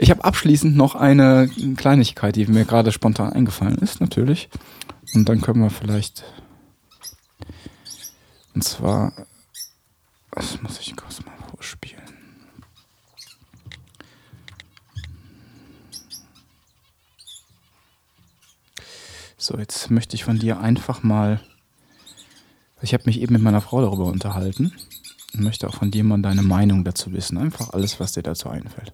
Ich habe abschließend noch eine Kleinigkeit, die mir gerade spontan eingefallen ist, natürlich. Und dann können wir vielleicht. Und zwar. Das muss ich kurz mal vorspielen. So, jetzt möchte ich von dir einfach mal. Ich habe mich eben mit meiner Frau darüber unterhalten und möchte auch von dir mal deine Meinung dazu wissen. Einfach alles, was dir dazu einfällt.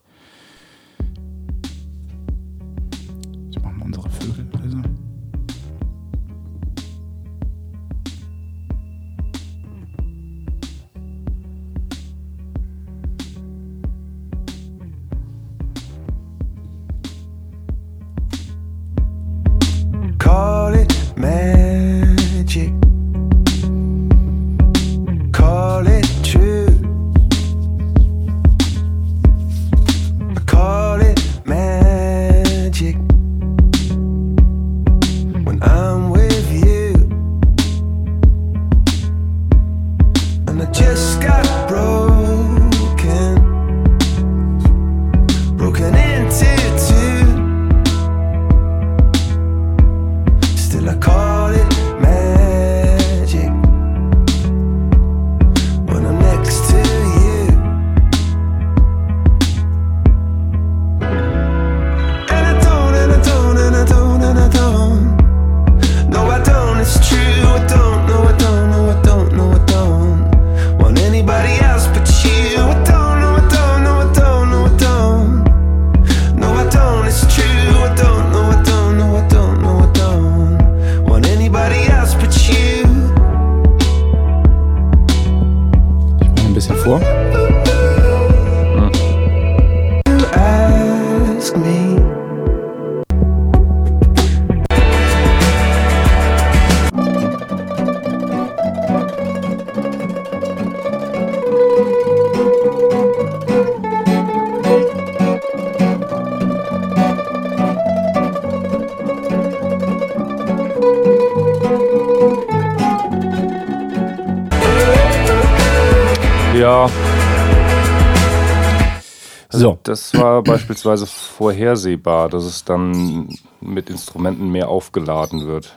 Beispielsweise vorhersehbar, dass es dann mit Instrumenten mehr aufgeladen wird.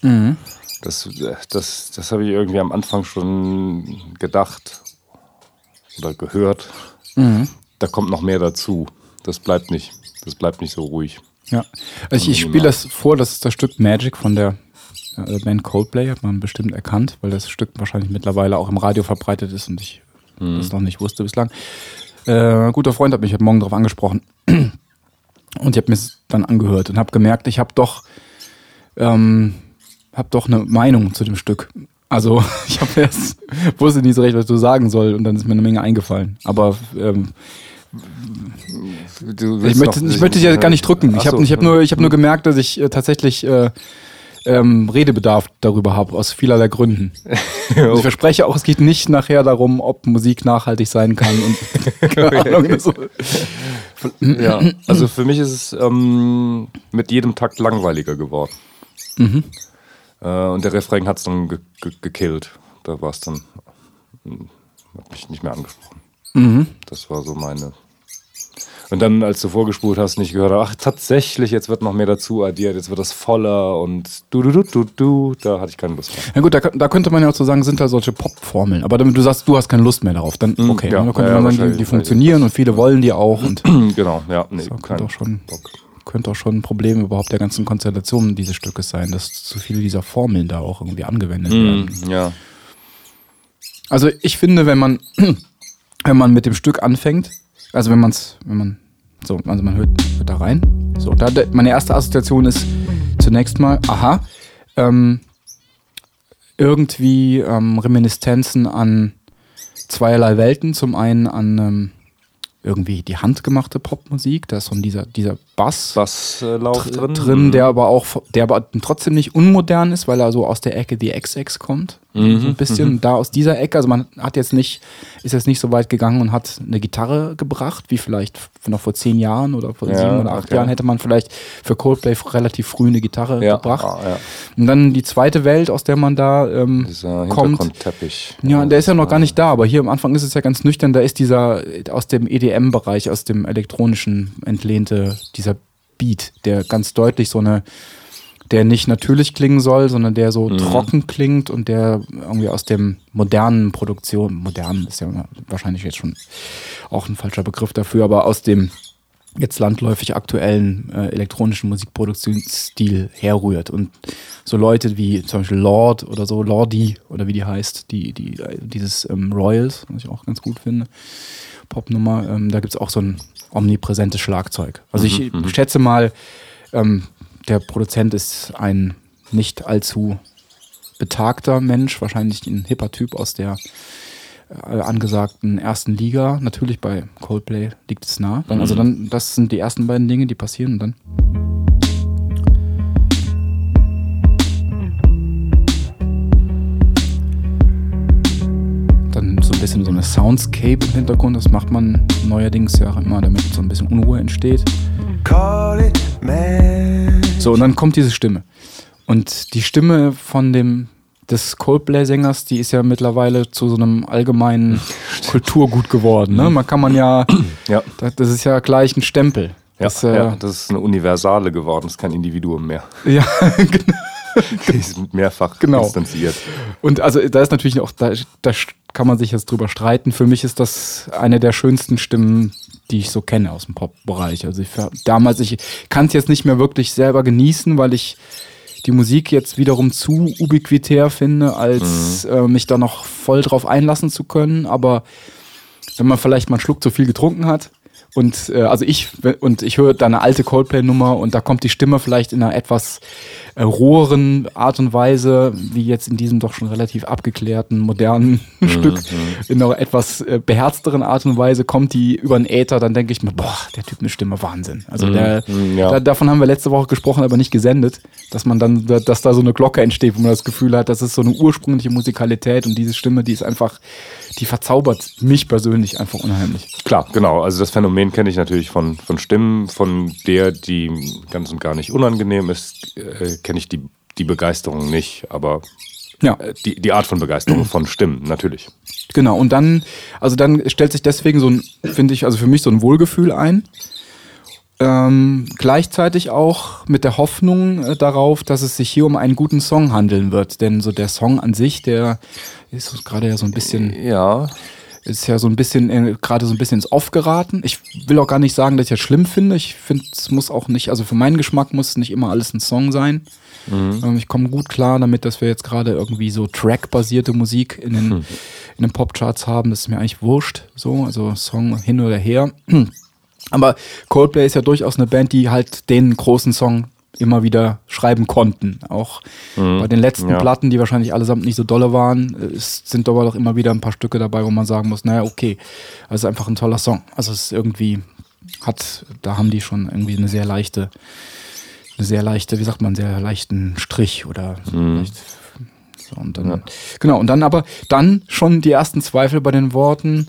Mhm. Das, das, das habe ich irgendwie am Anfang schon gedacht oder gehört. Mhm. Da kommt noch mehr dazu. Das bleibt nicht. Das bleibt nicht so ruhig. Ja. Also ich, ich spiele das vor, das ist das Stück Magic von der äh, Band Coldplay, hat man bestimmt erkannt, weil das Stück wahrscheinlich mittlerweile auch im Radio verbreitet ist und ich das noch nicht wusste bislang. Äh, ein guter Freund hat mich heute Morgen darauf angesprochen und ich habe mir es dann angehört und habe gemerkt, ich habe doch, ähm, hab doch eine Meinung zu dem Stück. Also ich habe erst wusste nicht so recht, was du sagen soll und dann ist mir eine Menge eingefallen. Aber ähm, ich möchte, ich möchte dich ja gar nicht drücken. Ich habe ich hab nur, ich hab nur gemerkt, dass ich äh, tatsächlich äh, ähm, Redebedarf darüber habe, aus vielerlei Gründen. Und ich verspreche auch, es geht nicht nachher darum, ob Musik nachhaltig sein kann. Und, Ahnung, so. Ja, also für mich ist es ähm, mit jedem Takt langweiliger geworden. Mhm. Äh, und der Refrain hat es dann ge ge gekillt. Da war es dann, hm, hat mich nicht mehr angesprochen. Mhm. Das war so meine. Und dann, als du vorgespult hast, nicht gehört, ach tatsächlich, jetzt wird noch mehr dazu addiert, jetzt wird das voller und du, du, du, du, du, da hatte ich keine Lust mehr. Ja gut, da, da könnte man ja auch so sagen, sind da solche Pop-Formeln. Aber damit du sagst, du hast keine Lust mehr darauf, dann okay. ja, dann könnte ja, man sagen, die, die funktionieren und viele wollen die auch. Und genau, ja, nee, das könnte auch schon, Bock. könnte auch schon ein Problem überhaupt der ganzen Konstellation dieses Stückes sein, dass zu viele dieser Formeln da auch irgendwie angewendet werden. Mm, ja, Also ich finde, wenn man, wenn man mit dem Stück anfängt, also wenn man es, wenn man, so, also man hört, hört da rein. So, da, meine erste Assoziation ist zunächst mal, aha, ähm, irgendwie ähm, Reminiszenzen an zweierlei Welten. Zum einen an ähm, irgendwie die handgemachte Popmusik, da ist so dieser, dieser Bass, Basslauf dr- drin. drin, der aber auch, der aber trotzdem nicht unmodern ist, weil er so aus der Ecke die XX kommt. Mhm, so ein bisschen da aus dieser Ecke. Also man hat jetzt nicht, ist jetzt nicht so weit gegangen und hat eine Gitarre gebracht, wie vielleicht noch vor zehn Jahren oder vor Ja, sieben oder acht okay. Jahren hätte man vielleicht für Coldplay relativ früh eine Gitarre ja. gebracht. Ah, ja. Und dann die zweite Welt, aus der man da ähm, Dieser kommt. Hintergrundteppich. Ja, der ist ja noch gar nicht da, aber hier am Anfang ist es ja ganz nüchtern, da ist dieser aus dem EDM-Bereich, aus dem elektronischen entlehnte, dieser Beat, der ganz deutlich so eine, der nicht natürlich klingen soll, sondern der so trocken klingt und der irgendwie aus dem modernen Produktion, modern ist ja wahrscheinlich jetzt schon auch ein falscher Begriff dafür, aber aus dem jetzt landläufig aktuellen äh, elektronischen Musikproduktionsstil herrührt. Und so Leute wie zum Beispiel Lord oder so, Lordi oder wie die heißt, die, die, dieses ähm, Royals, was ich auch ganz gut finde, Popnummer, ähm, da gibt's auch so ein omnipräsentes Schlagzeug. Also ich schätze mal, ähm, der Produzent ist ein nicht allzu betagter Mensch, wahrscheinlich ein hipper Typ aus der äh, angesagten ersten Liga. Natürlich bei Coldplay liegt es nah. Dann, Also dann, das sind die ersten beiden Dinge, die passieren und dann. Bisschen so eine Soundscape im Hintergrund. Das macht man neuerdings ja auch immer, damit so ein bisschen Unruhe entsteht. Call it man. So, und dann kommt diese Stimme. Und die Stimme von dem des Coldplay-Sängers, die ist ja mittlerweile zu so einem allgemeinen Kulturgut geworden. Ne? Man kann man ja, Ja. das das ist ja gleich ein Stempel. Ja, Das, äh, ja, das ist eine Universale geworden, das ist kein Individuum mehr. ja, genau. Die sind mehrfach Genau. instanziert. Und also da ist natürlich auch, da, da kann man sich jetzt drüber streiten. Für mich ist das eine der schönsten Stimmen, die ich so kenne aus dem Pop-Bereich. Also ich, damals, ich kann es jetzt nicht mehr wirklich selber genießen, weil ich die Musik jetzt wiederum zu ubiquitär finde, als äh, mich da noch voll drauf einlassen zu können. Aber wenn man vielleicht mal einen Schluck zu viel getrunken hat und äh, also ich und ich höre da eine alte Coldplay-Nummer und da kommt die Stimme vielleicht in einer etwas äh, roheren Art und Weise, wie jetzt in diesem doch schon relativ abgeklärten, modernen Stück, in einer etwas äh, beherzteren Art und Weise kommt die über den Äther, dann denke ich mir, boah, der Typ eine Stimme, Wahnsinn. Also der, Mhm, ja. da, davon haben wir letzte Woche gesprochen, aber nicht gesendet, dass man dann, da- dass da so eine Glocke entsteht, wo man das Gefühl hat, das ist so eine ursprüngliche Musikalität und diese Stimme, die ist einfach, die verzaubert mich persönlich einfach unheimlich. Klar, genau. Also das Phänomen kenne ich natürlich von, von Stimmen, von der, die ganz und gar nicht unangenehm ist, äh, kenne ich die, die Begeisterung nicht, aber Ja. äh, die, die Art von Begeisterung von Stimmen, natürlich. Genau, und dann, also dann stellt sich deswegen so ein, finde ich, also für mich so ein Wohlgefühl ein. Ähm, gleichzeitig auch mit der Hoffnung äh, darauf, dass es sich hier um einen guten Song handeln wird. Denn so der Song an sich, der ist gerade ja so ein bisschen, Ja, ist ja so ein bisschen, äh, gerade so ein bisschen ins Off geraten. Ich will auch gar nicht sagen, dass ich das schlimm finde. Ich finde, es muss auch nicht, also für meinen Geschmack muss nicht immer alles ein Song sein. Ähm, ich komme gut klar damit, dass wir jetzt gerade irgendwie so Track-basierte Musik in den, in den Popcharts haben. Das ist mir eigentlich wurscht, so, also Song hin oder her. Aber Coldplay ist ja durchaus eine Band, die halt den großen Song immer wieder schreiben konnten. Auch bei den letzten ja. Platten, die wahrscheinlich allesamt nicht so dolle waren, sind aber doch immer wieder ein paar Stücke dabei, wo man sagen muss, naja, okay, ist einfach ein toller Song. Also es ist irgendwie, hat, da haben die schon irgendwie eine sehr leichte, eine sehr leichte, wie sagt man, sehr leichten Strich oder leicht, so, und dann, genau, und dann aber, dann schon die ersten Zweifel bei den Worten,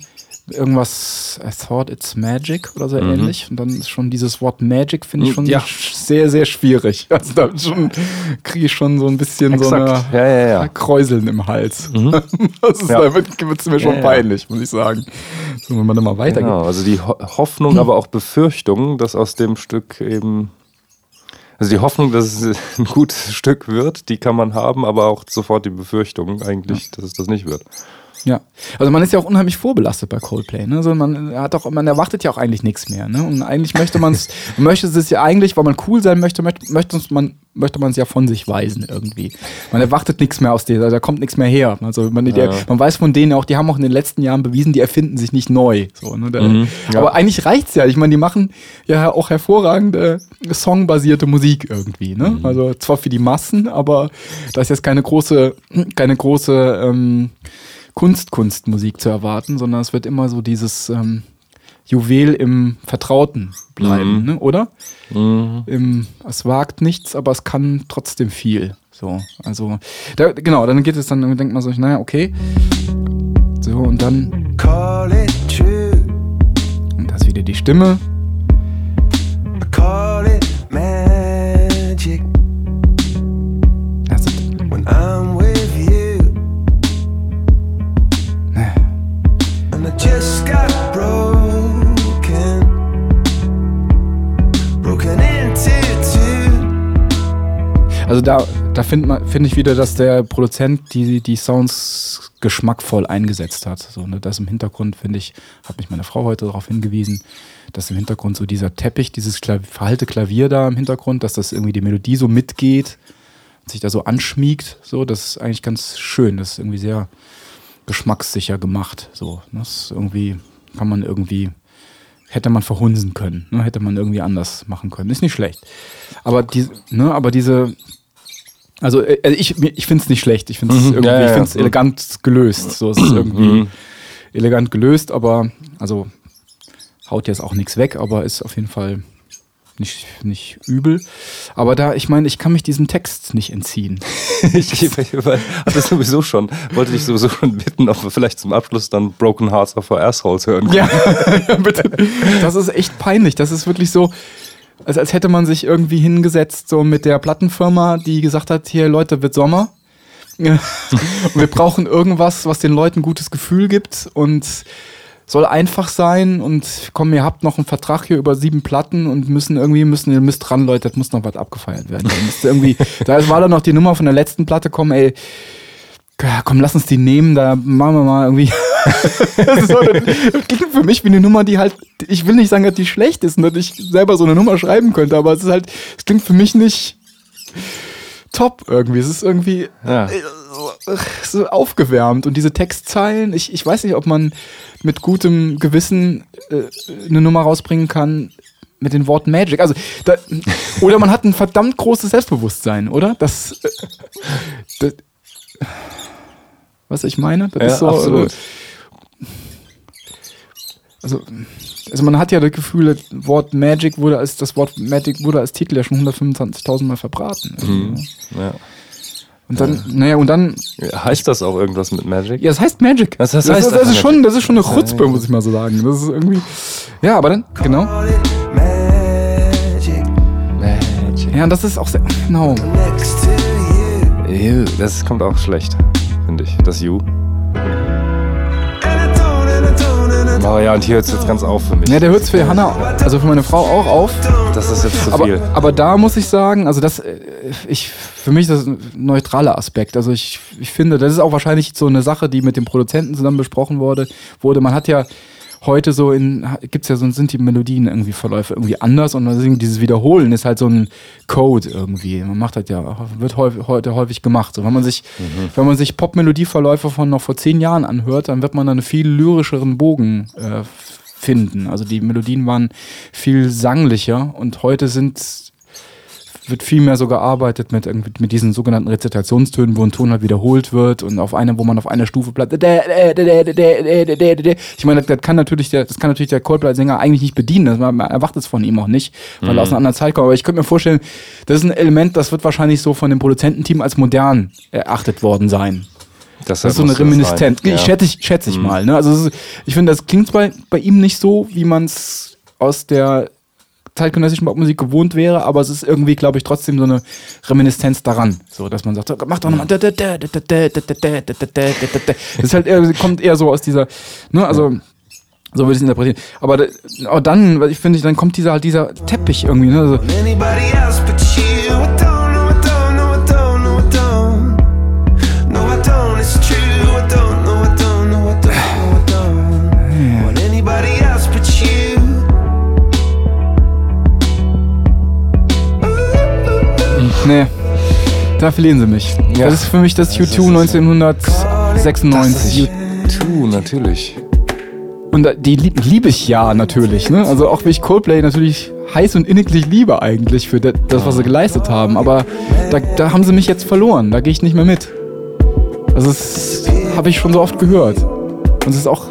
irgendwas, I thought it's magic oder so ähnlich. Und dann ist schon dieses Wort Magic, finde ich schon Ja. sehr, sehr schwierig. Also da kriege ich schon so ein bisschen so Exakt. eine Ja, ja. Kräuseln im Hals. Das ist, Ja. Da wird es mir schon peinlich, muss ich sagen. So, wenn man dann mal weitergeht. Genau, also die Ho Hoffnung, aber auch Befürchtung, dass aus dem Stück eben. Also die Hoffnung, dass es ein gutes Stück wird, die kann man haben, aber auch sofort die Befürchtung eigentlich, dass es das nicht wird. Ja, also man ist ja auch unheimlich vorbelastet bei Coldplay. Ne? Also man hat auch, man erwartet ja auch eigentlich nichts mehr. Ne? Und eigentlich möchte man es, möchte es ja eigentlich, weil man cool sein möchte, möchte, möchte man möchte man es ja von sich weisen irgendwie. Man erwartet nichts mehr aus denen, da kommt nichts mehr her. Also man, die, man weiß von denen auch, die haben auch in den letzten Jahren bewiesen, die erfinden sich nicht neu. So, ne? Da, ja. Aber eigentlich reicht's ja. Ich meine, die machen ja auch hervorragende songbasierte Musik irgendwie. Ne? Also zwar für die Massen, aber da ist jetzt keine große, keine große ähm, Kunst-Kunstmusik zu erwarten, sondern es wird immer so dieses, ähm, Juwel im Vertrauten bleiben, Mhm. ne? oder? Mhm. Im, es wagt nichts, aber es kann trotzdem viel. So, also, da, genau, dann geht es dann, dann denkt man so, naja, okay. So, und dann, Call it true. und da ist wieder die Stimme. Da, da finde finde ich wieder, dass der Produzent die, die Sounds geschmackvoll eingesetzt hat. So, ne, das im Hintergrund, finde ich, hat mich meine Frau heute darauf hingewiesen, dass im Hintergrund so dieser Teppich, dieses verhalte Klavier da im Hintergrund, dass das irgendwie die Melodie so mitgeht sich da so anschmiegt. So, das ist eigentlich ganz schön. Das ist irgendwie sehr geschmackssicher gemacht. So, ne, das irgendwie kann man irgendwie hätte man verhunsen können, ne? hätte man irgendwie anders machen können. Ist nicht schlecht. Aber die, ne, aber diese also äh, also ich, ich finde es nicht schlecht. Ich finde es Mhm. irgendwie, Ja, ja, ich ja. find's elegant gelöst. So es ist irgendwie Mhm. elegant gelöst, aber also haut jetzt auch nichts weg, aber ist auf jeden Fall nicht, nicht übel. Aber da, ich meine, ich kann mich diesem Text nicht entziehen. Ich, hatte sowieso schon, wollte dich sowieso schon bitten, ob wir vielleicht zum Abschluss dann Broken Hearts of Our Assholes hören können. Ja, ja, bitte. Das ist echt peinlich. Das ist wirklich so, als, als hätte man sich irgendwie hingesetzt, so mit der Plattenfirma, die gesagt hat: Hier, Leute, wird Sommer. Wir brauchen irgendwas, was den Leuten gutes Gefühl gibt und soll einfach sein. Und komm, ihr habt noch einen Vertrag hier über sieben Platten und müssen irgendwie, müssen, ihr müsst dran, Leute, das muss noch was abgefeiert werden. Da, irgendwie, da war dann noch die Nummer von der letzten Platte, komm, ey. Ja, Komm, lass uns die nehmen, da machen wir mal irgendwie. das, so, das klingt für mich wie eine Nummer, die halt, ich will nicht sagen, dass die schlecht ist und dass ich selber so eine Nummer schreiben könnte, aber es ist halt, es klingt für mich nicht top irgendwie. Es ist irgendwie Ja. äh, so, aufgewärmt und diese Textzeilen, ich, ich weiß nicht, ob man mit gutem Gewissen äh, eine Nummer rausbringen kann mit den Worten Magic. Also, da, oder man hat ein verdammt großes Selbstbewusstsein, oder? Das, äh, das was ich meine? Das Ja, ist so, absolut. äh, also, also man hat ja das Gefühl, das Wort Magic wurde als das Wort Magic wurde als Titel ja schon 125.000 Mal verbraten. Mhm. Ja. Und dann, naja, und dann, Heißt das auch irgendwas mit Magic? ja, es heißt Magic. Was das das, heißt ist, das, einfach ist schon, Magic. das ist schon eine Chutzpe, muss ich mal so sagen. Das ist irgendwie, ja, aber dann, genau. Magic Magic. Ja, das ist auch sehr, genau. next to you. Ew, Das kommt auch schlecht, finde ich. Das You. Aber ja, und hier hört es jetzt ganz auf für mich. Ja, der hört für Hannah, also für meine Frau auch auf. Das ist jetzt zu viel. Aber, aber da muss ich sagen, also das, äh, ich, für mich ist das ein neutraler Aspekt. Also ich, ich finde, das ist auch wahrscheinlich so eine Sache, die mit dem Produzenten zusammen besprochen wurde. wurde. Man hat ja heute so in, gibt's ja so, sind die Melodien irgendwie Verläufe irgendwie anders und deswegen dieses Wiederholen ist halt so ein Code irgendwie. Man macht das ja, wird häufig, heute häufig gemacht. So, wenn man sich, wenn man sich Pop-Melodieverläufe von noch vor zehn Jahren anhört, dann wird man dann einen viel lyrischeren Bogen äh, finden. Also die Melodien waren viel sanglicher und heute sind wird viel mehr so gearbeitet mit, irgendwie- mit diesen sogenannten Rezitationstönen, wo ein Ton halt wiederholt wird und auf eine, wo man auf einer Stufe bleibt. Ich meine, das, das kann natürlich der, das kann natürlich der Coldplay-Sänger eigentlich nicht bedienen. Das, man, erwartet es von ihm auch nicht, weil er aus einer anderen Zeit kommt. Aber ich könnte mir vorstellen, das ist ein Element, das wird wahrscheinlich so von dem Produzententeam als modern erachtet worden sein. Das ist so eine Reminiszenz. Ich schätze ich, schätze ich mal. Ne? Also ist, ich finde, das klingt bei, bei ihm nicht so, wie man es aus der zeitgenössischen Popmusik gewohnt wäre, aber es ist irgendwie, glaube ich, trotzdem so eine Reminiszenz daran. So, dass man sagt, so, mach doch nochmal. Das ist halt kommt eher so aus dieser, ne, also. So würde ich es interpretieren. Aber, aber dann, ich finde, dann kommt dieser halt dieser Teppich irgendwie, ne? Also, da verlieren sie mich. Ja. Das ist für mich das Das U2 ist- 1996. U2, natürlich. Und die lieb, liebe ich ja natürlich, ne? Also auch wie ich Coldplay natürlich heiß und inniglich liebe eigentlich für das, das was sie geleistet haben. Aber da, da haben sie mich jetzt verloren. Da gehe ich nicht mehr mit. Also das habe ich schon so oft gehört. Und es ist auch.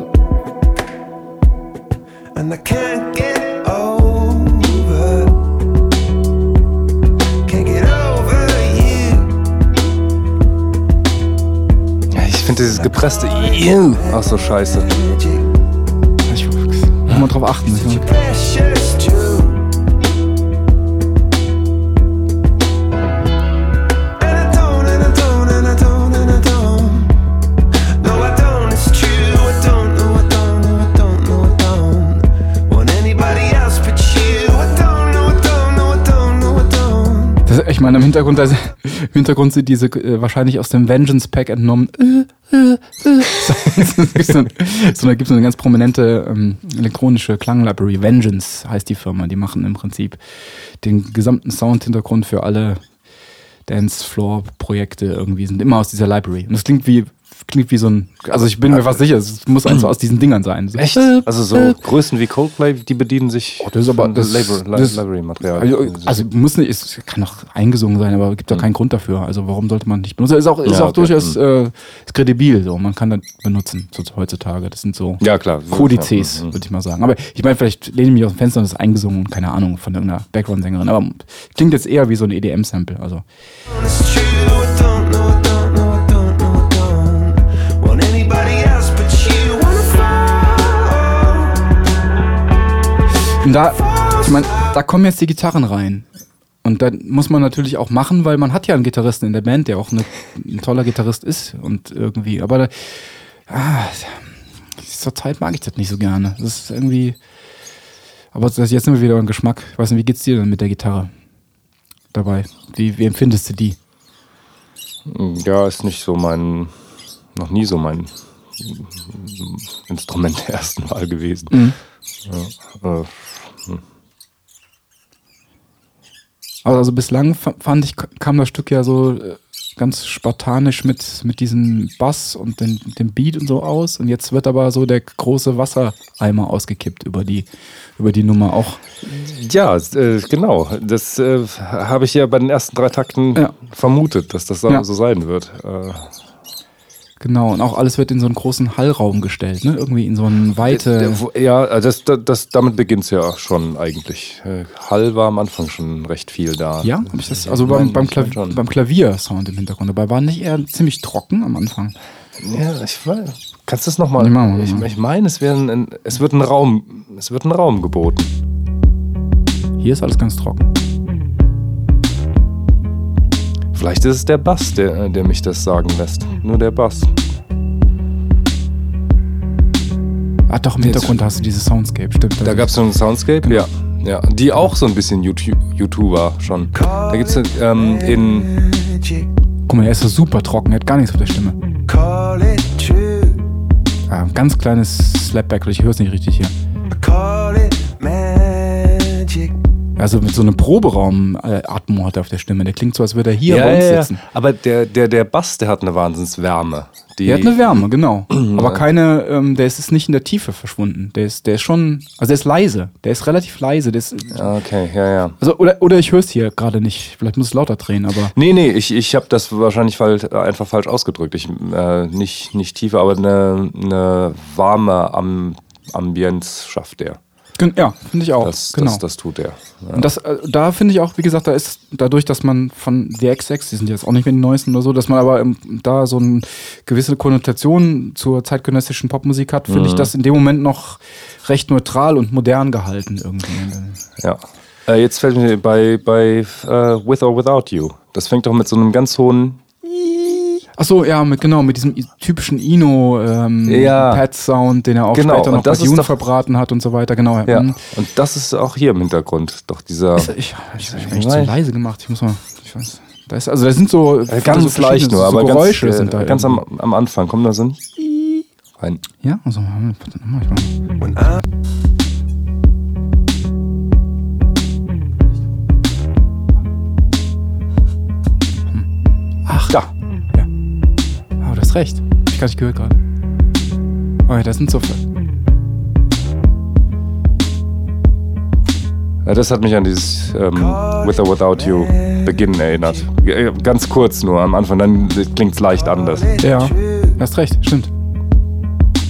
I don't, no, I don't, no, I don't, no, I don't. Das, ich meine, im Hintergrund, also, im Hintergrund sind diese äh, wahrscheinlich aus dem Vengeance Pack entnommen. Äh, äh. So, es da gibt so eine ganz prominente ähm, elektronische Klanglibrary. Vengeance heißt die Firma. Die machen im Prinzip den gesamten Sound-Hintergrund für alle Dancefloor-Projekte irgendwie, sind immer aus dieser Library. Und das klingt wie, klingt wie so ein, also ich bin mir fast sicher, es muss eins so aus diesen Dingern sein. So, Echt? Also so Größen wie Coldplay, die bedienen sich Oh, das ist aber- das- Library-Material. Also, also muss nicht, es kann auch eingesungen sein, aber gibt doch keinen Grund dafür. Also warum sollte man nicht benutzen? Ist auch, ist. Ja, auch okay. durchaus äh, ist kredibil, so man kann das benutzen so, heutzutage. Das sind so ja, klar. Kodizes, Ja, mhm. würde ich mal sagen. Aber ich meine, vielleicht lehne ich mich aus dem Fenster und das ist eingesungen, keine Ahnung, von irgendeiner Background-Sängerin. Aber klingt jetzt eher wie so ein EDM-Sample. Also Und da, ich meine, da kommen jetzt die Gitarren rein. Und dann muss man natürlich auch machen, weil man hat ja einen Gitarristen in der Band, der auch eine, ein toller Gitarrist ist und irgendwie, aber da, ah, zur Zeit mag ich das nicht so gerne. Das ist irgendwie, aber das, jetzt sind wir wieder beim Geschmack. Ich weiß nicht, wie geht's dir denn mit der Gitarre dabei? Wie, wie empfindest du die? Ja, ist nicht so mein, noch nie so mein Instrument der ersten Wahl gewesen. Mhm. Ja, äh, Aber also bislang fa- fand ich, kam das Stück ja so äh, ganz spartanisch mit, mit diesem Bass und den, dem Beat und so aus. Und jetzt wird aber so der große Wassereimer ausgekippt über die, über die Nummer auch. ja, äh, genau. Das äh, habe ich ja bei den ersten drei Takten Ja. vermutet, dass das so, Ja. so sein wird. Äh, Genau. Und auch alles wird in so einen großen Hallraum gestellt, ne? Irgendwie in so einen weite. Ja, also das, das, das, damit beginnt es ja schon eigentlich. Äh, Hall war am Anfang schon recht viel da. ja, hab ich das, also beim, beim, ich mein Klav schon. beim Klaviersound im Hintergrund. Dabei war nicht eher ziemlich trocken am Anfang. Ja, ich weiß. Kannst du das nochmal? Nee, Ich, ich meine, es, ein, es wird ein Raum, es wird ein Raum geboten. Hier ist alles ganz trocken. Vielleicht ist es der Bass, der, der mich das sagen lässt. Nur der Bass. Ah, doch, im Hintergrund hast du dieses Soundscape, stimmt. Da gab es so einen Soundscape, ja. Ja, die auch so ein bisschen YouTube, YouTuber schon. Da gibt es ähm, in. Magic, Guck mal, er ist so super trocken, er hat gar nichts auf der Stimme. call it true. Ah, ganz kleines Slapback, ich höre es nicht richtig hier. Also mit so einem Proberaum-Atmo hat er auf der Stimme. Der klingt so, als würde er hier Ja, bei uns ja, ja. sitzen. Aber der, der, der Bass, der hat eine Wahnsinnswärme. Die, Der hat eine Wärme, genau. Aber keine, ähm, der ist ist nicht in der Tiefe verschwunden. Der ist, der ist schon, also der ist leise. Der ist relativ leise. Der ist, Okay, ja, ja. also, oder, oder ich höre es hier gerade nicht. Vielleicht muss es lauter drehen, aber. Nee, nee, ich, ich habe das wahrscheinlich fal- einfach falsch ausgedrückt. Ich, äh, nicht, nicht tiefer, aber eine, eine warme Am Ambienz schafft er. Ja, finde ich auch. Das, genau. das, das tut er. Ja. Und das, äh, da finde ich auch, wie gesagt, da ist dadurch, dass man von The XX, die sind jetzt auch nicht mehr die neuesten oder so, dass man aber im, da so eine gewisse Konnotation zur zeitgenössischen Popmusik hat, finde ich das in dem Moment noch recht neutral und modern gehalten irgendwie. Ja. Äh, jetzt fällt mir bei, bei äh, With or Without You. Das fängt doch mit so einem ganz hohen. Ach so, ja, mit, genau, mit diesem typischen Ino ähm, Ja. Den er auch Genau, später noch und bei Dune doch- verbraten hat und so weiter, genau. Ja. Mhm. Und das ist auch hier im Hintergrund. Doch dieser. Ist, ich ich, ich, echt zu leise gemacht, ich muss mal, ich weiß. Da ist, also da sind so Äh, so ganz verschiedene- leicht nur, so aber Geräusche ganz, äh, sind da ganz am, am Anfang kommt da so ein rein. Ja, also warte nochmal, ich mach- When I Ach, da. Hast recht. Ich gar nicht gehört gerade. Oh ja, das sind so. Ja, das hat mich an dieses ähm, With or Without You Beginn erinnert. Ganz kurz nur am Anfang, dann klingt es leicht anders. Ja, hast recht, stimmt.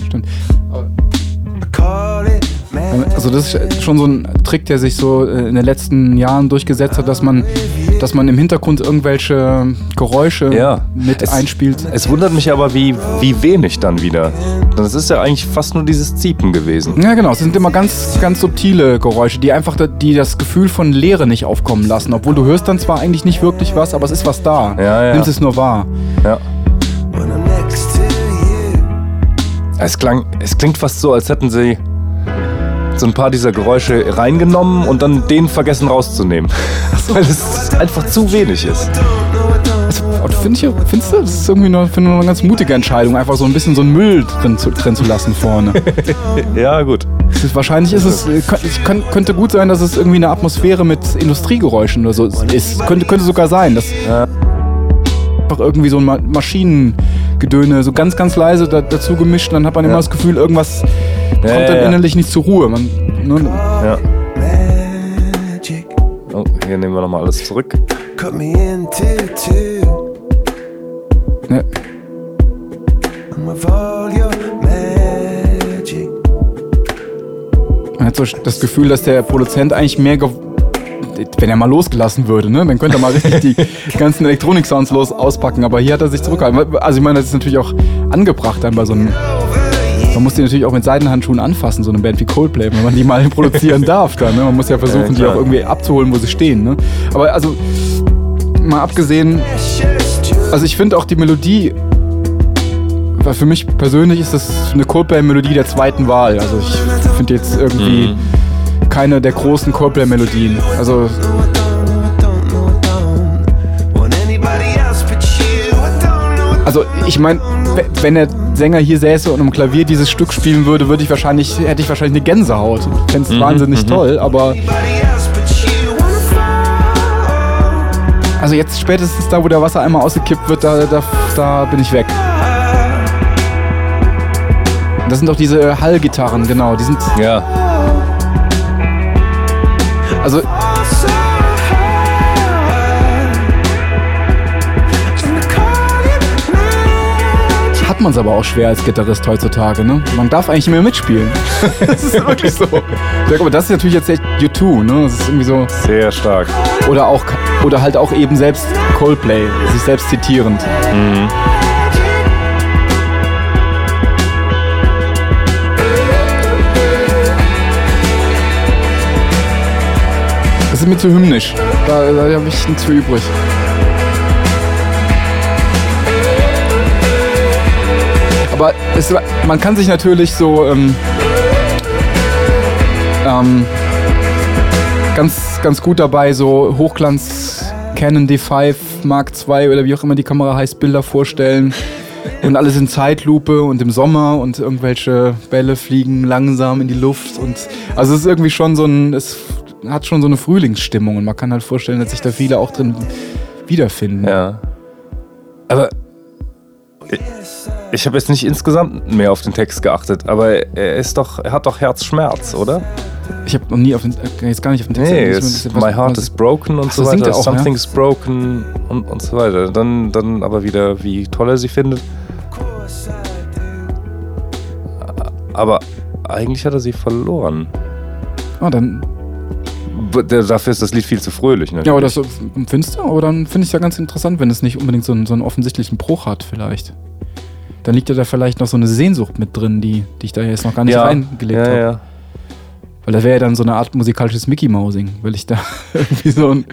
Stimmt. Also das ist schon so ein Trick, der sich so äh, in den letzten Jahren durchgesetzt hat, dass man, dass man im Hintergrund irgendwelche Geräusche Ja. mit Es- einspielt. Es wundert mich aber, wie, wie wenig dann wieder. Das ist ja eigentlich fast nur dieses Ziepen gewesen. Ja, genau. Es sind immer ganz, ganz subtile Geräusche, die einfach da, die das Gefühl von Leere nicht aufkommen lassen. Obwohl du hörst dann zwar eigentlich nicht wirklich was, aber es ist was da. Ja, ja. Nimmst es nur wahr. Ja. Es, klang, es klingt fast so, als hätten sie so ein paar dieser Geräusche reingenommen und dann den vergessen rauszunehmen. Weil es einfach zu wenig ist. Aber find ich, findest du, das ist irgendwie nur, finde ich, eine ganz mutige Entscheidung, einfach so ein bisschen so einen Müll drin zu, drin zu lassen vorne. Ja, gut. Wahrscheinlich ist es, kann, könnte gut sein, dass es irgendwie eine Atmosphäre mit Industriegeräuschen oder so ist. Könnte, könnte sogar sein, dass einfach irgendwie so ein Ma Maschinengedöne so ganz, ganz leise da, dazu gemischt und dann hat man immer Ja. das Gefühl, irgendwas kommt dann ja. innerlich nicht zur Ruhe. Man, ne, Ja. Oh, hier nehmen wir nochmal alles zurück. ne, man hat so das Gefühl, dass der Produzent eigentlich mehr wenn er mal losgelassen würde, ne, dann könnte er mal richtig die ganzen Elektronik-Sounds los auspacken. Aber hier hat er sich zurückgehalten. Also ich meine, das ist natürlich auch angebracht dann bei so einem. Man muss die natürlich auch mit Seidenhandschuhen anfassen, so eine Band wie Coldplay, wenn man die mal produzieren darf dann. Ne? Man muss ja versuchen, Ja, die auch irgendwie abzuholen, wo sie stehen. Ne? Aber also, mal abgesehen, also ich finde auch die Melodie, weil für mich persönlich ist das eine Coldplay-Melodie der zweiten Wahl. Also ich finde jetzt irgendwie Mhm. Keine der großen Coldplay-Melodien. Also. Also ich meine, wenn der Sänger hier säße und am Klavier dieses Stück spielen würde, würde ich wahrscheinlich, hätte ich wahrscheinlich eine Gänsehaut. Ich fände es wahnsinnig toll, aber also jetzt spätestens da, wo der Wasser einmal ausgekippt wird, da, da, da bin ich weg. Das sind doch diese Hallgitarren, genau. Die sind, Ja. Also hat man es aber auch schwer als Gitarrist heutzutage, ne? Man darf eigentlich nicht mehr mitspielen. das ist wirklich so. Ja, Aber das ist natürlich jetzt echt U2, ne? Das ist irgendwie so. Sehr stark. Oder auch, oder halt auch eben selbst Coldplay, sich selbst zitierend. Das ist mir zu hymnisch. Da, da habe ich nichts für übrig. Aber es, man kann sich natürlich so ähm, ähm, ganz, ganz gut dabei so Hochglanz Canon D5 Mark II oder wie auch immer die Kamera heißt, Bilder vorstellen. Und alles in Zeitlupe und im Sommer und irgendwelche Bälle fliegen langsam in die Luft. Und also es ist irgendwie schon so ein, es hat schon so eine Frühlingsstimmung und man kann halt vorstellen, dass sich da viele auch drin wiederfinden. Ja. Aber ich, ich habe jetzt nicht insgesamt mehr auf den Text geachtet, aber er ist doch, er hat doch Herzschmerz, oder? Ich habe noch nie auf den, äh, jetzt gar nicht auf den Text. Nee, muss- was- My Heart was- is Broken und Ach, so weiter. er auch, ja? Something's Broken und, und so weiter. Dann, dann aber wieder, wie toll er sie findet. Aber eigentlich hat er sie verloren. Ah, dann Dafür ist das Lied viel zu fröhlich. Natürlich. Ja, aber das so- findest du? Aber dann finde ich es ja ganz interessant, wenn es nicht unbedingt so einen, so einen offensichtlichen Bruch hat, vielleicht. Dann liegt ja da vielleicht noch so eine Sehnsucht mit drin, die, die ich da jetzt noch gar nicht ja, reingelegt ja, habe. ja. Weil das wäre ja dann so eine Art musikalisches Mickey Mousing, weil ich da irgendwie so ein.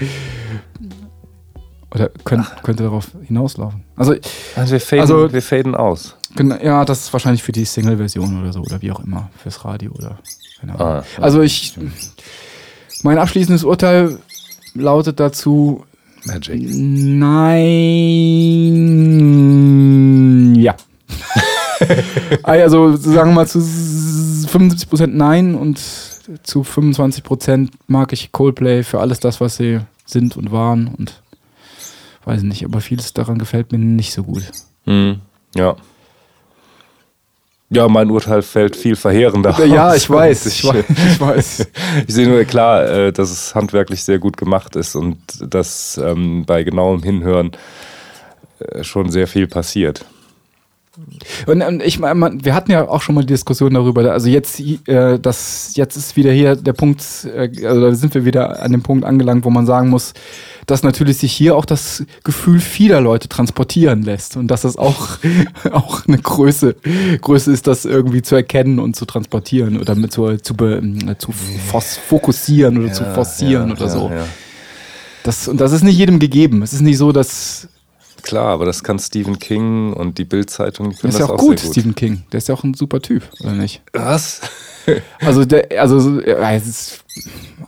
Oder könnt, könnte darauf hinauslaufen. Also, Also wir faden, Also- wir faden aus. genau, ja, das ist wahrscheinlich für die Single-Version oder so, oder wie auch immer, fürs Radio oder. Keine Ahnung. Ah, Also, ich. Mein abschließendes Urteil lautet dazu, Magic. Nein. Ja. also sagen wir mal zu 75% Nein und zu 25% mag ich Coldplay für alles das, was sie sind und waren und weiß nicht, aber vieles daran gefällt mir nicht so gut. Hm, ja. Ja, mein Urteil fällt viel verheerender. Ja, ich weiß, ich weiß, ich weiß. Ich sehe nur klar, äh, dass es handwerklich sehr gut gemacht ist und dass ähm, bei genauem Hinhören äh, schon sehr viel passiert. Und, und ich meine, wir hatten ja auch schon mal die Diskussion darüber, also jetzt, äh, das, jetzt ist wieder hier der Punkt, äh, also da sind wir wieder an dem Punkt angelangt, wo man sagen muss, dass natürlich sich hier auch das Gefühl vieler Leute transportieren lässt und dass das auch, auch eine Größe, Größe ist, das irgendwie zu erkennen und zu transportieren oder mit zu, zu, be, zu fos- fokussieren oder zu forcieren ja, oder ja, so. ja. Das, und das ist nicht jedem gegeben. Es ist nicht so, dass Klar, aber das kann Stephen King und die Bildzeitung. das ist ja das auch gut, sehr Stephen King. Der ist ja auch ein super Typ, oder nicht? Was? Also, der, also, so- ja, es ist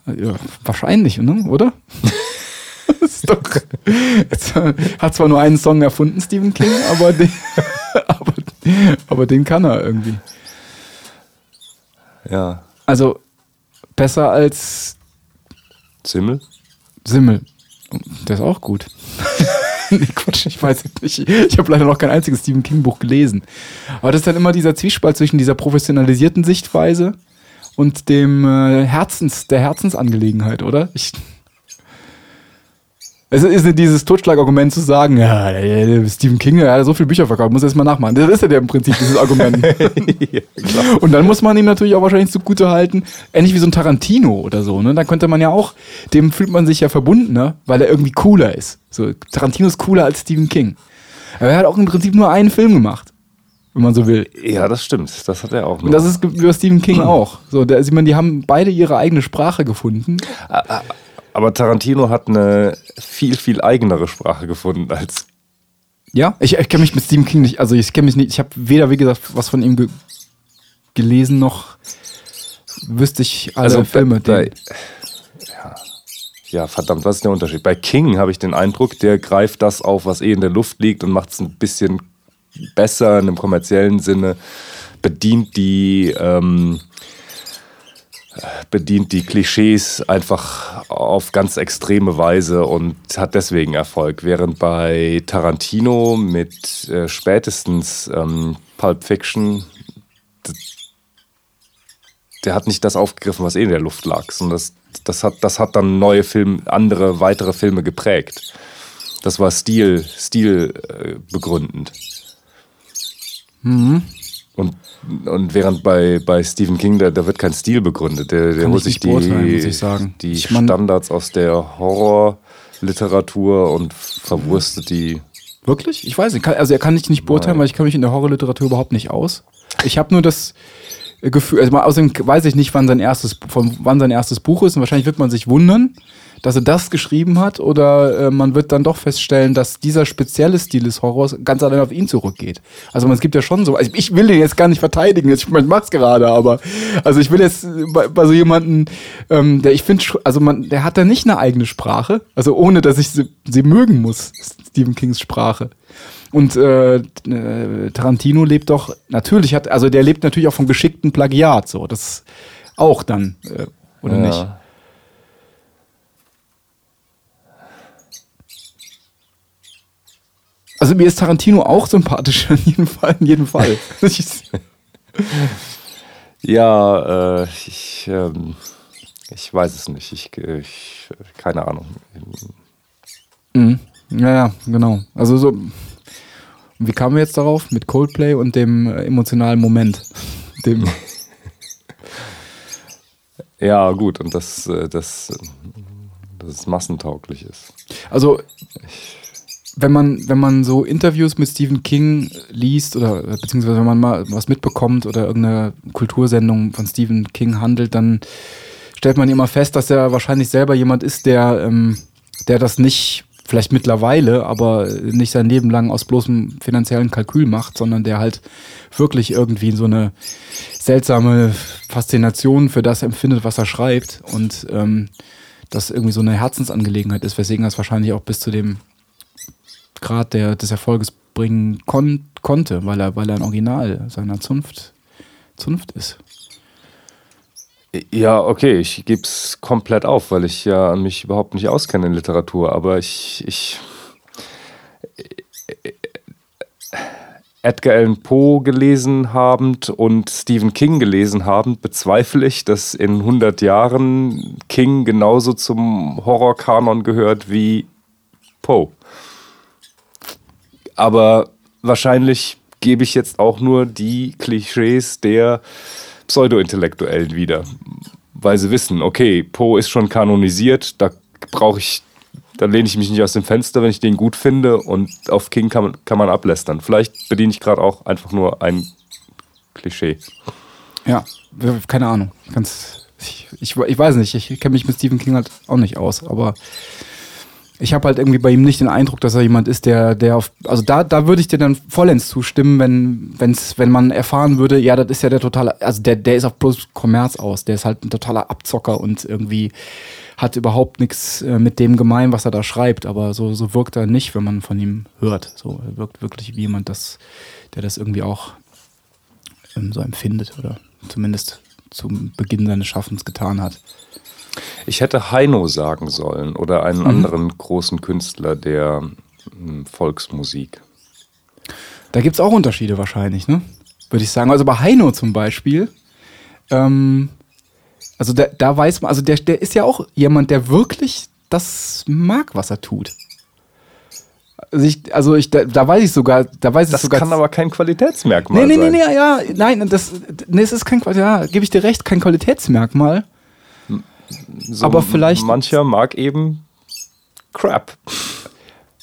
ja, wahrscheinlich, ne? oder? ist doch, hat zwar nur einen Song erfunden, Stephen King, aber den, aber, aber den kann er irgendwie. Ja. Also, besser als Zimmel? Simmel. Der ist auch gut. nee, Quatsch, ich weiß es nicht. Ich habe leider noch kein einziges Stephen King-Buch gelesen. Aber das ist dann immer dieser Zwiespalt zwischen dieser professionalisierten Sichtweise und dem äh, Herzens, der Herzensangelegenheit, oder? Ich, es ist nicht dieses Totschlagargument zu sagen, ja, Stephen King, der hat so viele Bücher verkauft, muss erst mal nachmachen. Das ist ja der im Prinzip dieses Argument. ja. Und dann muss man ihm natürlich auch wahrscheinlich zugute halten, ähnlich wie so ein Tarantino oder so, ne? Da könnte man ja auch, dem fühlt man sich ja verbunden, ne? Weil er irgendwie cooler ist. So, Tarantino ist cooler als Stephen King. Aber er hat auch im Prinzip nur einen Film gemacht, wenn man so will. Ja, das stimmt. Das hat er auch. Und das ist über Stephen King auch. So, da sieht man, die haben beide ihre eigene Sprache gefunden. Aber Tarantino hat eine viel, viel eigenere Sprache gefunden als. Ja, ich, ich kenne mich mit Stephen King nicht, also ich kenne mich nicht, ich habe weder, wie gesagt, was von ihm ge gelesen, noch wüsste ich alle Also Filme. bei- Ja, ja, verdammt, was ist der Unterschied? Bei King habe ich den Eindruck, der greift das auf, was eh in der Luft liegt und macht es ein bisschen besser in einem kommerziellen Sinne, bedient die. Ähm, bedient die Klischees einfach auf ganz extreme Weise und hat deswegen Erfolg. Während bei Tarantino mit äh, spätestens ähm, Pulp Fiction, der hat nicht das aufgegriffen, was eh in der Luft lag, sondern das, das, hat, das hat dann neue Filme, andere weitere Filme geprägt. Das war Stil, Stil äh, begründend. Und, und während bei, bei Stephen King, da, da wird kein Stil begründet. Der, der holt ich sich die, ich sagen. die Ich mein- Standards aus der Horrorliteratur und verwurstet die. Wirklich? Ich weiß nicht. Also er kann ich nicht beurteilen, weil ich kann mich in der Horrorliteratur überhaupt nicht aus. Ich habe nur das äh, Gefühl, also mal außerdem weiß ich nicht, wann sein erstes, von wann sein erstes Buch ist und wahrscheinlich wird man sich wundern, dass er das geschrieben hat oder äh, man wird dann doch feststellen, dass dieser spezielle Stil des Horrors ganz allein auf ihn zurückgeht. Also man, es gibt ja schon so, also ich will den jetzt gar nicht verteidigen, jetzt, ich mach's gerade, aber also ich will jetzt bei, bei so jemanden, ähm, der ich finde, also man, der hat da nicht eine eigene Sprache, also ohne, dass ich sie, sie mögen muss, Stephen Kings Sprache. Und äh, äh, Tarantino lebt doch, natürlich hat, also der lebt natürlich auch vom geschickten Plagiat, so, das auch dann, äh, oder Ja. nicht? Also mir ist Tarantino auch sympathisch, in jedem Fall. In jedem Fall. Ich- Ja, äh, ich, ähm, ich weiß es nicht. Ich, ich keine Ahnung. Mhm. Ja, ja, genau. Also so. Wie kamen wir jetzt darauf? Mit Coldplay und dem äh, emotionalen Moment. Dem, Ja, gut, und dass, äh, das, dass es massentauglich ist. also, wenn man, wenn man so Interviews mit Stephen King liest oder beziehungsweise wenn man mal was mitbekommt oder irgendeine Kultursendung von Stephen King handelt, dann stellt man immer fest, dass er wahrscheinlich selber jemand ist, der, ähm, der das nicht, vielleicht mittlerweile, aber nicht sein Leben lang aus bloßem finanziellen Kalkül macht, sondern der halt wirklich irgendwie so eine seltsame Faszination für das empfindet, was er schreibt und ähm, das irgendwie so eine Herzensangelegenheit ist, weswegen er es wahrscheinlich auch bis zu dem Grad der, des Erfolges bringen kon konnte, weil er, weil er ein Original seiner Zunft, Zunft ist. Ja, okay, ich gebe es komplett auf, weil ich ja mich überhaupt nicht auskenne in Literatur, aber ich, ich Edgar Allan Poe gelesen habend und Stephen King gelesen habend, bezweifle ich, dass in 100 Jahren King genauso zum Horrorkanon gehört wie Poe. Aber wahrscheinlich gebe ich jetzt auch nur die Klischees der Pseudo-Intellektuellen wieder. Weil sie wissen, okay, Poe ist schon kanonisiert, da brauche ich, da lehne ich mich nicht aus dem Fenster, wenn ich den gut finde und auf King kann, man- kann man ablästern. Vielleicht bediene ich gerade auch einfach nur ein Klischee. Ja, keine Ahnung. Ganz, ich, ich, ich weiß nicht, ich kenne mich mit Stephen King halt auch nicht aus, aber ich habe halt irgendwie bei ihm nicht den Eindruck, dass er jemand ist, der, der auf, also da, da würde ich dir dann vollends zustimmen, wenn, wenn's, wenn man erfahren würde, ja, das ist ja der totale, also der, der ist auf bloß Kommerz aus, der ist halt ein totaler Abzocker und irgendwie hat überhaupt nichts äh, mit dem gemein, was er da schreibt, aber so, so wirkt er nicht, wenn man von ihm hört. So, er wirkt wirklich wie jemand, das, der das irgendwie auch ähm, so empfindet oder zumindest zum Beginn seines Schaffens getan hat. Ich hätte Heino sagen sollen oder einen Mhm. anderen großen Künstler der hm, Volksmusik. Da gibt es auch Unterschiede wahrscheinlich, ne? Würde ich sagen. Also bei Heino zum Beispiel, ähm, also da, da weiß man, also der, der ist ja auch jemand, der wirklich das mag, was er tut. Also ich, also ich, da, da weiß ich sogar, da weiß ich Das sogar. kann aber kein Qualitätsmerkmal nee, nee, sein. nee, nee, ja, nein, das, nee, es ist kein, ja, gebe ich dir recht, kein Qualitätsmerkmal. So aber vielleicht- Mancher mag eben Crap.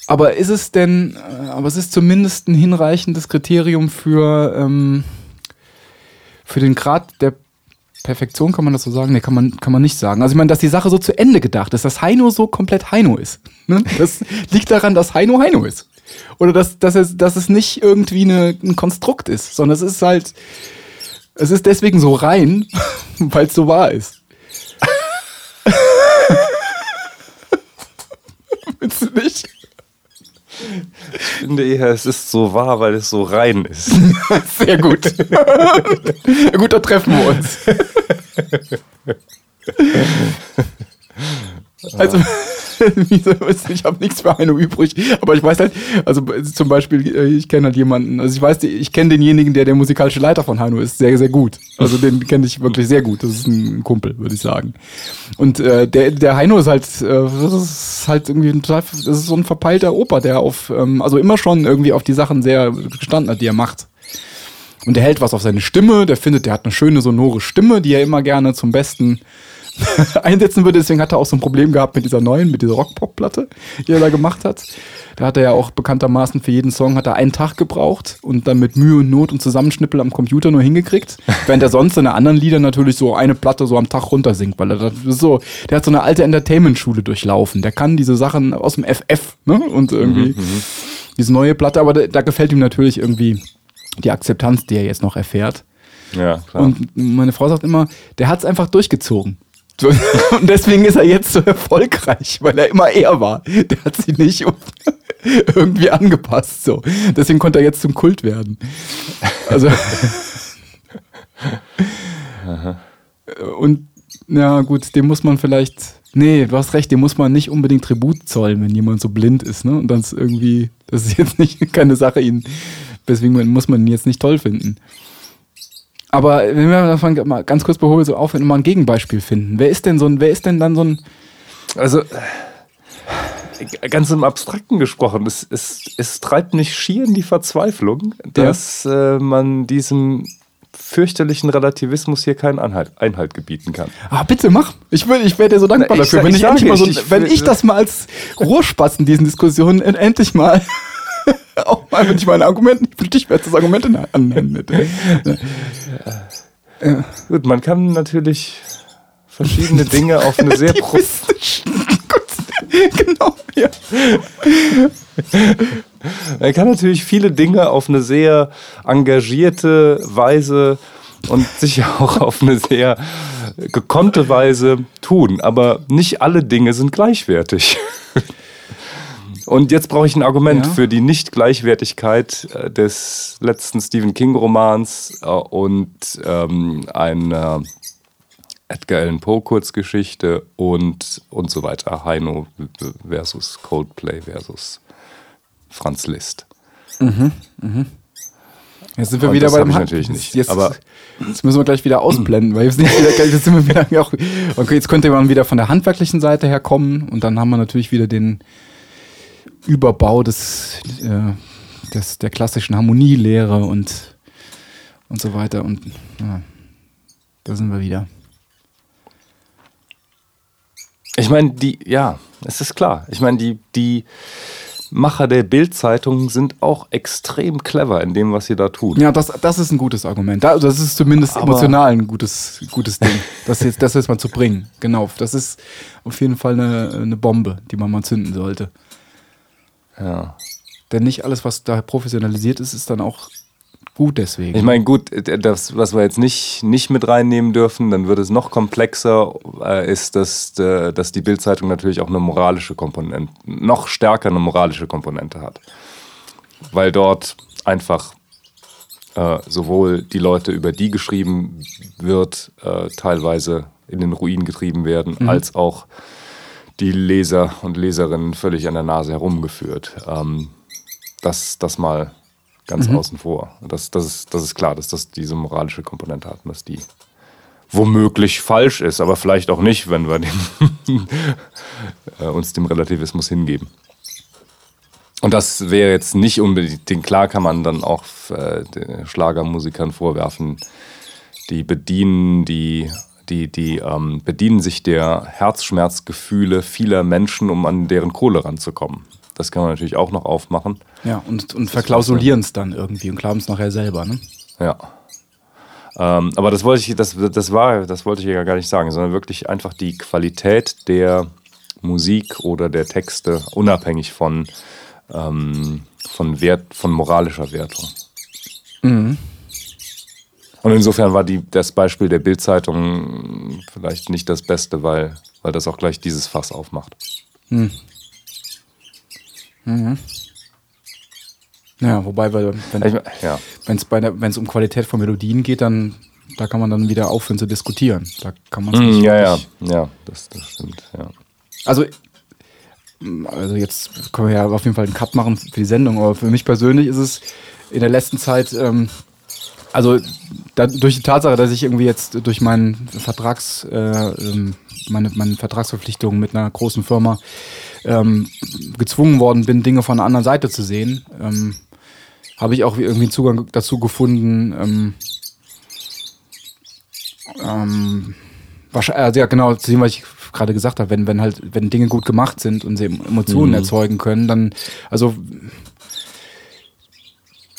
Aber ist es denn, äh, aber es ist zumindest ein hinreichendes Kriterium für, ähm, für den Grad der Perfektion, kann man das so sagen? Nee, kann man, kann man nicht sagen. Also ich meine, dass die Sache so zu Ende gedacht ist, dass Heino so komplett Heino ist. Ne? Das liegt daran, dass Heino Heino ist. Oder dass, dass, es, dass es nicht irgendwie eine, ein Konstrukt ist, sondern es ist halt, es ist deswegen so rein, weil es so wahr ist. Findest du nicht? Ich finde eher, es ist so wahr, weil es so rein ist. Sehr gut. gut, da treffen wir uns. Also, ich habe nichts für Heino übrig, aber ich weiß halt, also zum Beispiel, äh, ich kenne halt jemanden, also ich weiß, ich kenne denjenigen, der der musikalische Leiter von Heino ist, sehr, sehr gut. Also den kenne ich wirklich sehr gut. Das ist ein Kumpel, würde ich sagen. Und äh, der, der Heino ist halt, äh, das ist halt irgendwie ein total, das ist so ein verpeilter Opa, der auf, ähm, also immer schon irgendwie auf die Sachen sehr gestanden hat, die er macht. Und der hält was auf seine Stimme, der findet, der hat eine schöne sonore Stimme, die er immer gerne zum Besten einsetzen würde. Deswegen hat er auch so ein Problem gehabt mit dieser neuen, mit dieser Rock-Pop-Platte, die er da gemacht hat. Da hat er ja auch bekanntermaßen für jeden Song hat er einen Tag gebraucht und dann mit Mühe und Not und Zusammenschnippel am Computer nur hingekriegt. Während er sonst seine anderen Lieder natürlich so eine Platte so am Tag runtersingt, weil er das so, der hat so eine alte Entertainment-Schule durchlaufen. Der kann diese Sachen aus dem FF, ne? Und irgendwie diese neue Platte, aber da, da gefällt ihm natürlich irgendwie die Akzeptanz, die er jetzt noch erfährt. Ja, klar. Und meine Frau sagt immer, der hat es einfach durchgezogen. Und deswegen ist er jetzt so erfolgreich, weil er immer er war. Der hat sie nicht irgendwie angepasst. So. Deswegen konnte er jetzt zum Kult werden. Also. Und ja, gut, dem muss man vielleicht. Nee, du hast recht, dem muss man nicht unbedingt Tribut zollen, wenn jemand so blind ist, ne? Und dann ist irgendwie, das ist jetzt nicht keine Sache, ihn, deswegen muss man ihn jetzt nicht toll finden. Aber wenn wir davon mal ganz kurz behoben, so auf, wenn wir mal ein Gegenbeispiel finden. Wer ist denn so ein, wer ist denn dann so ein, Also, äh, ganz im Abstrakten gesprochen, es, es, es treibt mich schier in die Verzweiflung, dass äh, man diesem fürchterlichen Relativismus hier keinen Anhalt, Einhalt gebieten kann. ah, bitte mach. Ich, will, ich wäre dir so dankbar Na, dafür, sag- wenn ich ich, endlich mal so, ich- wenn ich das mal als Rohrspaß in diesen Diskussionen en- endlich mal auch mal, wenn ich meine Argumente, das Argument Hand hätte. Gut, man kann natürlich verschiedene Dinge auf eine sehr genau, ja. Man kann natürlich viele Dinge auf eine sehr engagierte Weise und sicher auch auf eine sehr gekonnte Weise tun, aber nicht alle Dinge sind gleichwertig. Und jetzt brauche ich ein Argument Ja. für die Nicht-Gleichwertigkeit äh, des letzten Stephen King-Romans äh, und ähm, einer Edgar Allan Poe Kurzgeschichte und, und so weiter. Heino versus Coldplay versus Franz Liszt. Jetzt sind wir Und wieder bei dem natürlich nicht. Jetzt, Aber- jetzt müssen wir gleich wieder ausblenden, weil jetzt, wieder, jetzt sind wir wieder auch, okay, jetzt könnte man wieder von der handwerklichen Seite her kommen und dann haben wir natürlich wieder den Überbau des, äh, des, der klassischen Harmonielehre und, und so weiter. Und ja, da sind wir wieder. Ich meine, die, ja, es ist klar. Ich meine, die, die Macher der Bild-Zeitung sind auch extrem clever in dem, was sie da tun. Ja, das, das ist ein gutes Argument. Da- Das ist zumindest Aber- emotional ein gutes, gutes Ding, das jetzt, das jetzt mal zu bringen. Genau, das ist auf jeden Fall eine, eine Bombe, die man mal zünden sollte. Ja. Denn nicht alles, was da professionalisiert ist, ist dann auch gut deswegen. Ich meine, gut, das, was wir jetzt nicht, nicht mit reinnehmen dürfen, dann wird es noch komplexer, äh, ist, dass, äh, dass die Bildzeitung natürlich auch eine moralische Komponente, noch stärker eine moralische Komponente hat. Weil dort einfach äh, sowohl die Leute, über die geschrieben wird, äh, teilweise in den Ruin getrieben werden, als auch die Leser und Leserinnen völlig an der Nase herumgeführt. Ähm, das, das mal ganz außen vor. Das, das, ist, das ist klar, dass das diese moralische Komponente hat und dass die womöglich falsch ist, aber vielleicht auch nicht, wenn wir dem, äh, uns dem Relativismus hingeben. Und das wäre jetzt nicht unbedingt, klar kann man dann auch äh, Schlagermusikern vorwerfen, die bedienen die, die, die ähm, bedienen sich der Herzschmerzgefühle vieler Menschen, um an deren Kohle ranzukommen. Das kann man natürlich auch noch aufmachen. ja, und, und verklausulieren es dann irgendwie und glauben es nachher selber. Ne? Ja. Ähm, aber das wollte ich, das, das war, das wollte ich ja gar nicht sagen, sondern wirklich einfach die Qualität der Musik oder der Texte, unabhängig von, ähm, von Wert, von moralischer Wertung. Und insofern war die, das Beispiel der Bildzeitung vielleicht nicht das Beste, weil, weil das auch gleich dieses Fass aufmacht. Ja, wobei, weil, Ich wenn mein, ja. es bei der- es um Qualität von Melodien geht, dann da kann man dann wieder aufhören zu diskutieren. Da kann man es Mm, nicht ja, ja, ja, das, das stimmt, ja. Also, also jetzt können wir ja auf jeden Fall einen Cut machen für die Sendung, aber für mich persönlich ist es in der letzten Zeit, ähm, also da, durch die Tatsache, dass ich irgendwie jetzt durch meinen Vertrags, äh, ähm, meine, meine Vertragsverpflichtungen mit einer großen Firma ähm, gezwungen worden bin, Dinge von einer anderen Seite zu sehen, ähm, habe ich auch irgendwie einen Zugang dazu gefunden, ähm, ähm, wahrscheinlich, also ja, genau, zu dem, was ich gerade gesagt habe, wenn, wenn halt, wenn Dinge gut gemacht sind und sie Emotionen erzeugen können, dann, also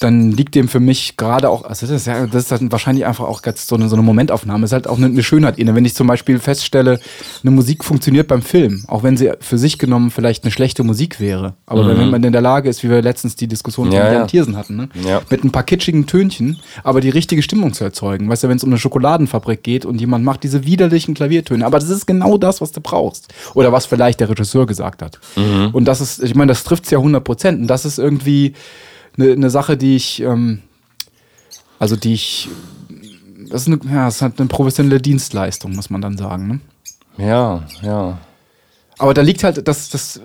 dann liegt dem für mich gerade auch, also das ist ja, das ist dann wahrscheinlich einfach auch ganz so eine, so eine Momentaufnahme, ist halt auch eine, eine Schönheit inne. Wenn ich zum Beispiel feststelle, eine Musik funktioniert beim Film, auch wenn sie für sich genommen vielleicht eine schlechte Musik wäre. Aber wenn man in der Lage ist, wie wir letztens die Diskussion Mhm. Ja, ja. Jan Thiersen hatten, ne? Ja. mit ein paar kitschigen Tönchen, aber die richtige Stimmung zu erzeugen. Weißt du, wenn es um eine Schokoladenfabrik geht und jemand macht diese widerlichen Klaviertöne, aber das ist genau das, was du brauchst. Oder was vielleicht der Regisseur gesagt hat. Und das ist, ich meine, das trifft es ja 100 Prozent. Und das ist irgendwie eine, eine Sache, die ich, ähm, also die ich, das ist, eine, ja, das ist halt eine professionelle Dienstleistung, muss man dann sagen. Ne? Ja, ja. Aber da liegt halt, das, das,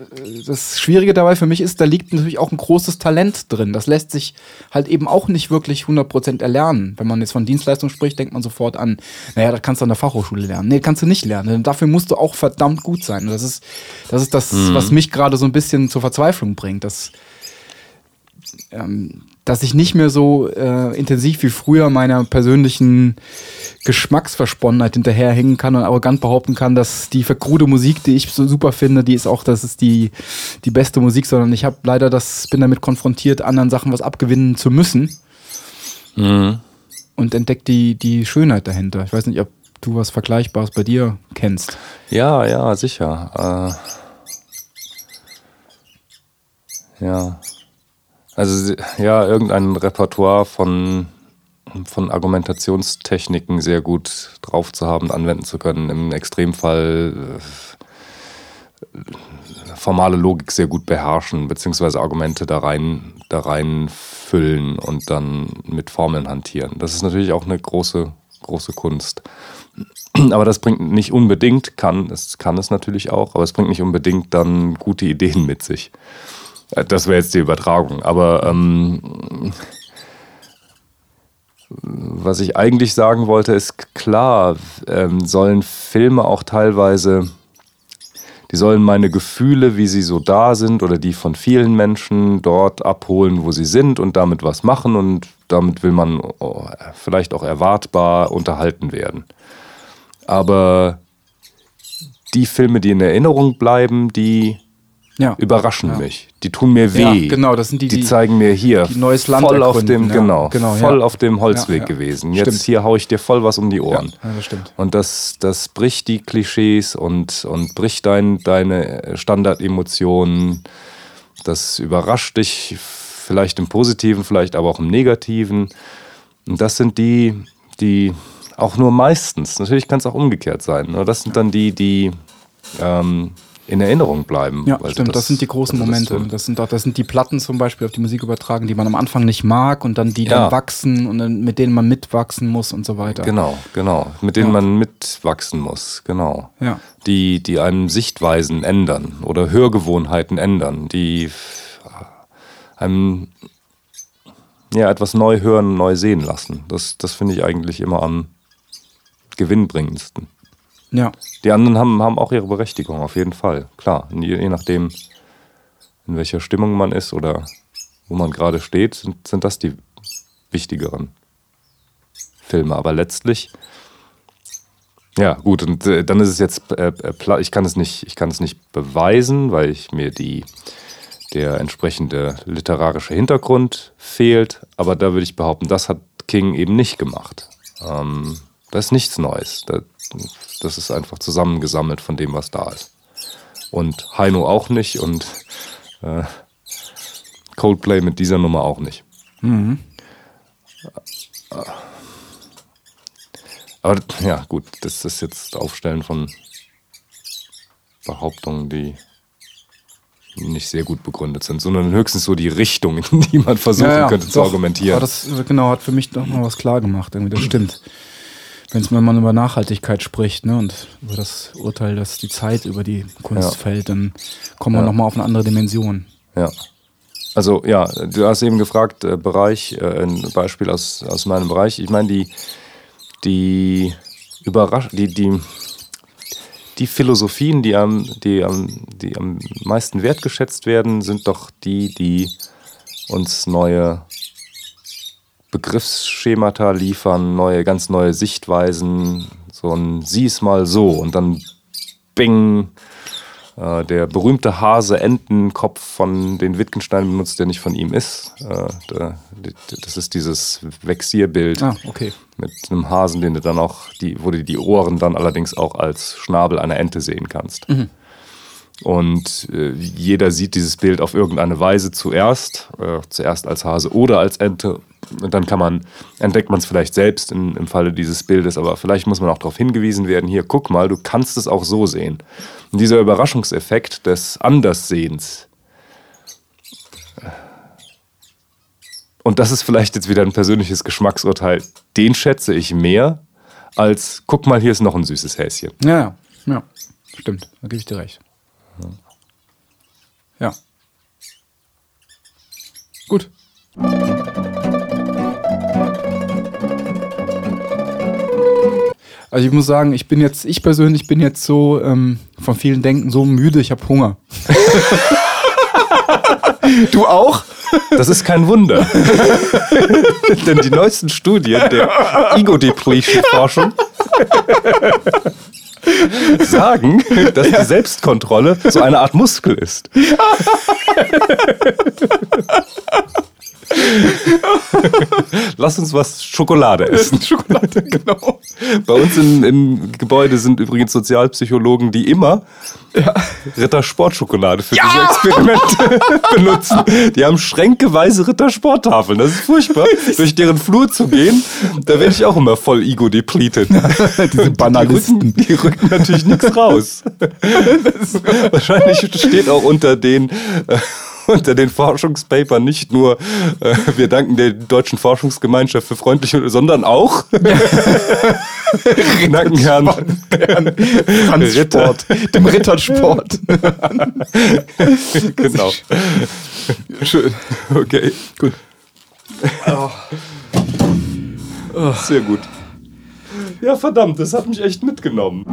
das Schwierige dabei für mich ist, da liegt natürlich auch ein großes Talent drin. Das lässt sich halt eben auch nicht wirklich 100% erlernen. Wenn man jetzt von Dienstleistung spricht, denkt man sofort an, naja, das kannst du an der Fachhochschule lernen. Nee, kannst du nicht lernen. Denn dafür musst du auch verdammt gut sein. Und das ist das, ist das was mich gerade so ein bisschen zur Verzweiflung bringt. Dass, ähm, dass ich nicht mehr so äh, intensiv wie früher meiner persönlichen Geschmacksversponnenheit hinterherhängen kann und arrogant behaupten kann, dass die verkrude Musik, die ich so super finde, die ist auch, das ist die, die beste Musik, sondern ich habe leider das, bin damit konfrontiert, anderen Sachen was abgewinnen zu müssen Mhm. und entdeckt die, die Schönheit dahinter. Ich weiß nicht, ob du was Vergleichbares bei dir kennst. Ja, ja, sicher. Äh, ja. Also, ja, irgendein Repertoire von, von Argumentationstechniken sehr gut drauf zu haben, anwenden zu können. Im Extremfall äh, formale Logik sehr gut beherrschen, beziehungsweise Argumente da rein, da rein füllen und dann mit Formeln hantieren. Das ist natürlich auch eine große, große Kunst. Aber das bringt nicht unbedingt, kann es, kann es natürlich auch, aber es bringt nicht unbedingt dann gute Ideen mit sich. Äh, Das wäre jetzt die Übertragung. Aber ähm, was ich eigentlich sagen wollte, ist klar, ähm, sollen Filme auch teilweise die sollen meine Gefühle, wie sie so da sind oder die von vielen Menschen dort abholen, wo sie sind und damit was machen und damit will man oh, vielleicht auch erwartbar unterhalten werden. Aber die Filme, die in Erinnerung bleiben, die Ja. überraschen Ja. mich. Die tun mir weh. Ja, genau, das sind die, die, die- zeigen mir hier die neues Land voll auf dem genau, Genau, voll auf dem Holzweg gewesen. Jetzt Stimmt. hier hau ich dir voll was um die Ohren. Ja, das stimmt. Und das, das bricht die Klischees und, und bricht dein, deine Standardemotionen. Das überrascht dich vielleicht im Positiven, vielleicht aber auch im Negativen. Und das sind die, die auch nur meistens, natürlich kann es auch umgekehrt sein, aber das sind dann die, die ähm, in Erinnerung bleiben. Ja, stimmt. Das, sind die großen sie Momente. so- Das sind auch, das sind die Platten zum Beispiel auf die Musik übertragen, die man am Anfang nicht mag und dann die Ja. dann wachsen und dann, mit denen man mitwachsen muss und so weiter. Genau, genau. Mit denen Ja. man mitwachsen muss, genau. Ja. Die, die einem Sichtweisen ändern oder Hörgewohnheiten ändern, die äh, einem ja, etwas neu hören, neu sehen lassen. Das, das finde ich eigentlich immer am gewinnbringendsten. Ja. Die anderen haben, haben auch ihre Berechtigung, auf jeden Fall. Klar, je, je nachdem, in welcher Stimmung man ist oder wo man gerade steht, sind, sind das die wichtigeren Filme. Aber letztlich, ja, gut, und äh, dann ist es jetzt, äh, äh, ich kann es nicht, ich kann es nicht beweisen, weil ich mir die, der entsprechende literarische Hintergrund fehlt. Aber da würde ich behaupten, das hat King eben nicht gemacht. Ähm, das ist nichts Neues. Das, ist einfach zusammengesammelt von dem, was da ist. Und Heino auch nicht und äh, Coldplay mit dieser Nummer auch nicht. Aber ja, gut, das ist jetzt Aufstellen von Behauptungen, die nicht sehr gut begründet sind, sondern höchstens so die Richtung, in die man versuchen ja, ja, könnte zu doch. argumentieren. Aber das genau hat für mich doch mal was klar gemacht. Irgendwie, das stimmt. Wenn man über Nachhaltigkeit spricht ne, und über das Urteil, dass die Zeit über die Kunst Ja. fällt, dann kommen wir Ja. noch nochmal auf eine andere Dimension. Ja. Also ja, du hast eben gefragt, äh, Bereich, äh, ein Beispiel aus, aus meinem Bereich. Ich meine, die, die Überrasch die, die, die Philosophien, die am, die, am, die am meisten wertgeschätzt werden, sind doch die, die uns neue Begriffsschemata liefern, neue, ganz neue Sichtweisen, so ein sieh's mal so und dann bing, äh, der berühmte Hase-Entenkopf von den Wittgenstein benutzt, der nicht von ihm ist. Äh, der, das ist dieses Vexierbild Ah, okay. mit einem Hasen, den du dann auch, die, wo du die Ohren dann allerdings auch als Schnabel einer Ente sehen kannst. Und äh, jeder sieht dieses Bild auf irgendeine Weise zuerst, äh, zuerst als Hase oder als Ente. Und dann kann man, entdeckt man es vielleicht selbst in, im Falle dieses Bildes, aber vielleicht muss man auch darauf hingewiesen werden, hier, guck mal, du kannst es auch so sehen. Und dieser Überraschungseffekt des Anderssehens, und das ist vielleicht jetzt wieder ein persönliches Geschmacksurteil, den schätze ich mehr als, guck mal, hier ist noch ein süßes Häschen. Ja, ja. Stimmt, da gebe ich dir recht. Ja. Gut. Also ich muss sagen, ich bin jetzt, ich persönlich bin jetzt so ähm, von vielen Denken so müde, ich habe Hunger. du auch? Das ist kein Wunder. Denn die neuesten Studien der Ego-Depletion-Forschung sagen, dass die Selbstkontrolle so eine Art Muskel ist. Lass uns was Schokolade essen. Schokolade, genau. Bei uns im, im Gebäude sind übrigens Sozialpsychologen, die immer Ritter Sportschokolade für diese Experimente benutzen. Die haben schränkeweise Ritter Sporttafeln. Das ist furchtbar. Durch deren Flur zu gehen, da werde ich auch immer voll ego-depleted. Diese Banalisten. Die rücken, die rücken natürlich nichts raus. Wahrscheinlich steht auch unter den, äh, unter den Forschungspapern nicht nur, äh, wir danken der Deutschen Forschungsgemeinschaft für freundliche, sondern auch danken Herrn Ritter. Dem Rittersport. genau. Schön. Okay, Gut. sehr gut. Ja, verdammt, das hat mich echt mitgenommen.